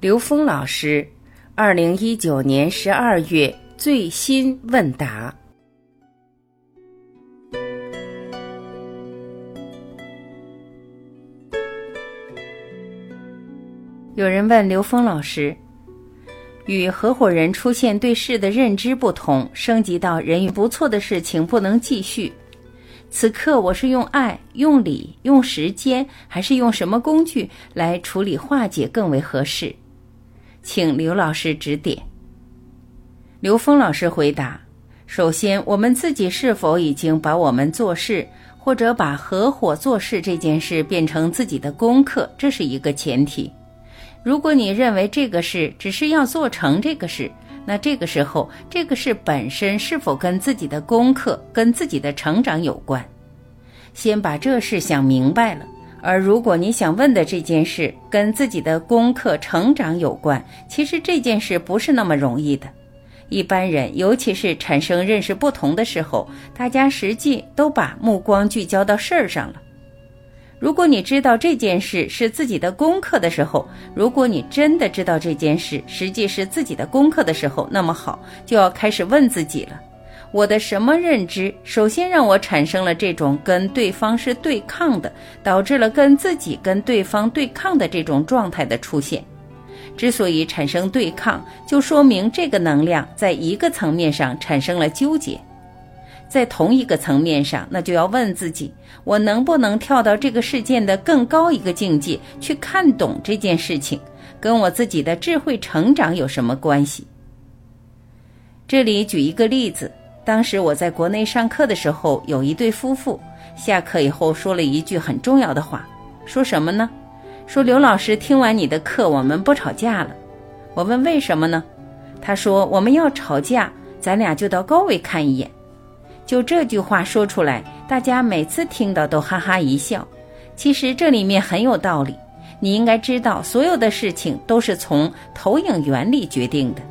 刘峰老师，二零一九年十二月最新问答。有人问刘峰老师，与合伙人出现对事的认知不同，升级到人与不错的事情不能继续。此刻我是用爱、用理、用时间，还是用什么工具来处理化解更为合适？请刘老师指点。刘峰老师回答：首先，我们自己是否已经把我们做事或者把合伙做事这件事变成自己的功课，这是一个前提。如果你认为这个事只是要做成这个事，那这个时候这个事本身是否跟自己的功课、跟自己的成长有关？先把这事想明白了。而如果你想问的这件事跟自己的功课成长有关，其实这件事不是那么容易的。一般人，尤其是产生认识不同的时候，大家实际都把目光聚焦到事儿上了。如果你知道这件事是自己的功课的时候，如果你真的知道这件事实际是自己的功课的时候，那么好，就要开始问自己了。我的什么认知，首先让我产生了这种跟对方是对抗的，导致了跟自己跟对方对抗的这种状态的出现。之所以产生对抗，就说明这个能量在一个层面上产生了纠结。在同一个层面上，那就要问自己：我能不能跳到这个事件的更高一个境界去看懂这件事情，跟我自己的智慧成长有什么关系？这里举一个例子。当时我在国内上课的时候，有一对夫妇下课以后说了一句很重要的话，说什么呢？说刘老师听完你的课，我们不吵架了。我问为什么呢？他说我们要吵架，咱俩就到高位看一眼。就这句话说出来，大家每次听到都哈哈一笑。其实这里面很有道理，你应该知道，所有的事情都是从投影原理决定的。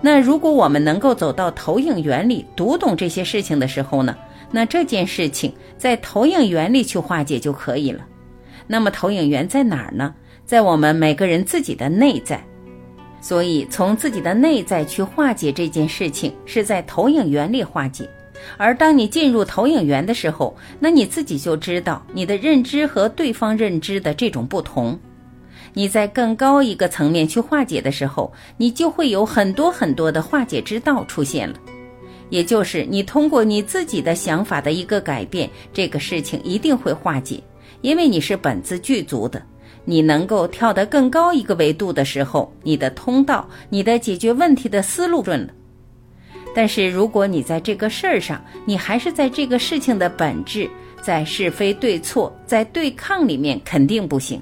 那如果我们能够走到投影原理，读懂这些事情的时候呢？那这件事情在投影原理去化解就可以了。那么投影源在哪儿呢？在我们每个人自己的内在。所以从自己的内在去化解这件事情，是在投影原理化解。而当你进入投影源的时候，那你自己就知道你的认知和对方认知的这种不同。你在更高一个层面去化解的时候，你就会有很多很多的化解之道出现了。也就是你通过你自己的想法的一个改变，这个事情一定会化解，因为你是本自具足的。你能够跳得更高一个维度的时候，你的通道、你的解决问题的思路顺了。但是如果你在这个事儿上，你还是在这个事情的本质，在是非对错、在对抗里面，肯定不行。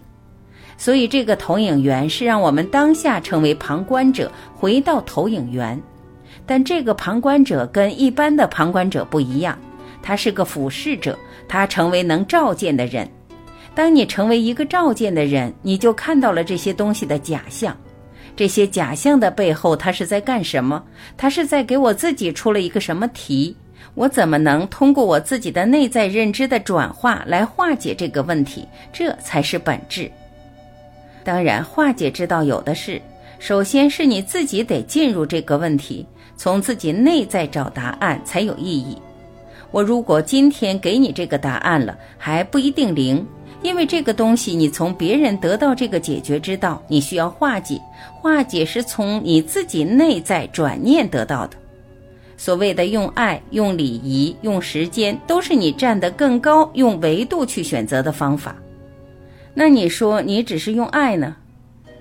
所以，这个投影源是让我们当下成为旁观者，回到投影源。但这个旁观者跟一般的旁观者不一样，他是个俯视者，他成为能照见的人。当你成为一个照见的人，你就看到了这些东西的假象。这些假象的背后，他是在干什么？他是在给我自己出了一个什么题？我怎么能通过我自己的内在认知的转化来化解这个问题？这才是本质。当然，化解之道有的是。首先是你自己得进入这个问题，从自己内在找答案才有意义。我如果今天给你这个答案了，还不一定灵，因为这个东西你从别人得到这个解决之道，你需要化解。化解是从你自己内在转念得到的。所谓的用爱、用礼仪、用时间，都是你站得更高、用维度去选择的方法。那你说你只是用爱呢？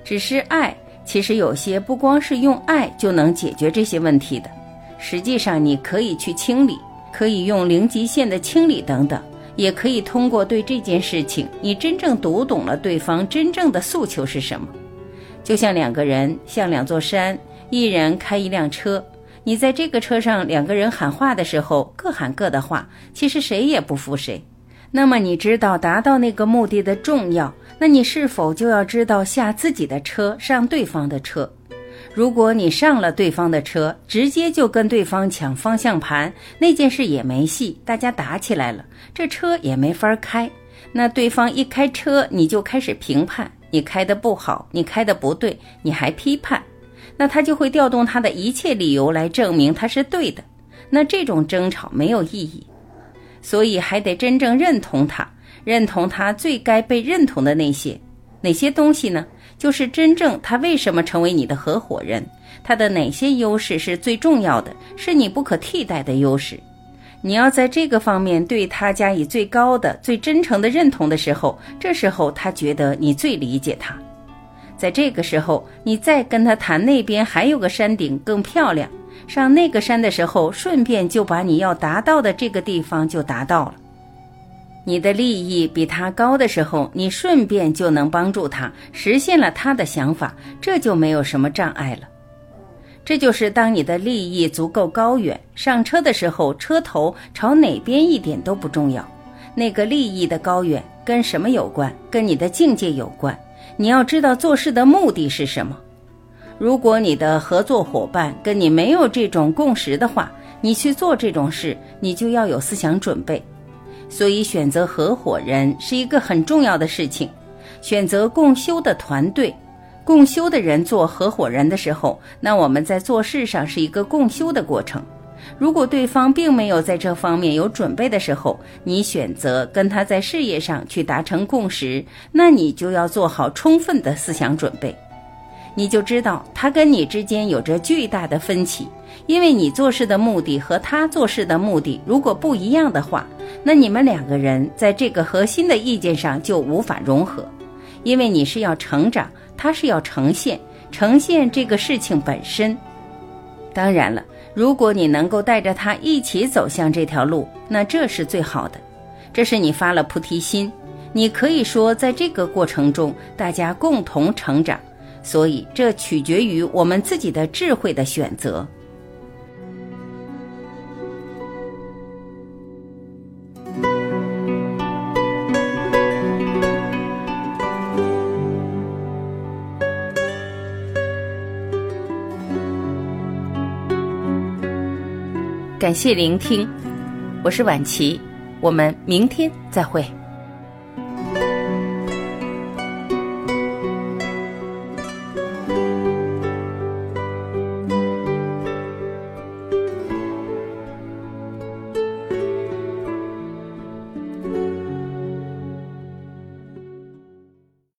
只是爱，其实有些不光是用爱就能解决这些问题的。实际上，你可以去清理，可以用零极限的清理等等，也可以通过对这件事情，你真正读懂了对方真正的诉求是什么。就像两个人，像两座山，一人开一辆车，你在这个车上两个人喊话的时候，各喊各的话，其实谁也不服谁。那么你知道达到那个目的的重要，那你是否就要知道下自己的车上对方的车？如果你上了对方的车，直接就跟对方抢方向盘，那件事也没戏，大家打起来了，这车也没法开。那对方一开车，你就开始评判，你开的不好，你开的不对，你还批判，那他就会调动他的一切理由来证明他是对的。那这种争吵没有意义，所以还得真正认同他，认同他最该被认同的那些哪些东西呢？就是真正他为什么成为你的合伙人，他的哪些优势是最重要的，是你不可替代的优势。你要在这个方面对他加以最高的、最真诚的认同的时候，这时候他觉得你最理解他。在这个时候，你再跟他谈那边还有个山顶更漂亮，上那个山的时候，顺便就把你要达到的这个地方就达到了。你的利益比他高的时候，你顺便就能帮助他实现了他的想法，这就没有什么障碍了。这就是当你的利益足够高远，上车的时候车头朝哪边一点都不重要。那个利益的高远跟什么有关？跟你的境界有关。你要知道做事的目的是什么。如果你的合作伙伴跟你没有这种共识的话，你去做这种事，你就要有思想准备。所以选择合伙人是一个很重要的事情，选择共修的团队。共修的人做合伙人的时候，那我们在做事上是一个共修的过程。如果对方并没有在这方面有准备的时候，你选择跟他在事业上去达成共识，那你就要做好充分的思想准备。你就知道他跟你之间有着巨大的分歧，因为你做事的目的和他做事的目的如果不一样的话，那你们两个人在这个核心的意见上就无法融合，因为你是要成长。他是要呈现呈现这个事情本身。当然了，如果你能够带着他一起走向这条路，那这是最好的。这是你发了菩提心，你可以说在这个过程中大家共同成长。所以这取决于我们自己的智慧的选择。感谢聆听，我是晚琪，我们明天再会。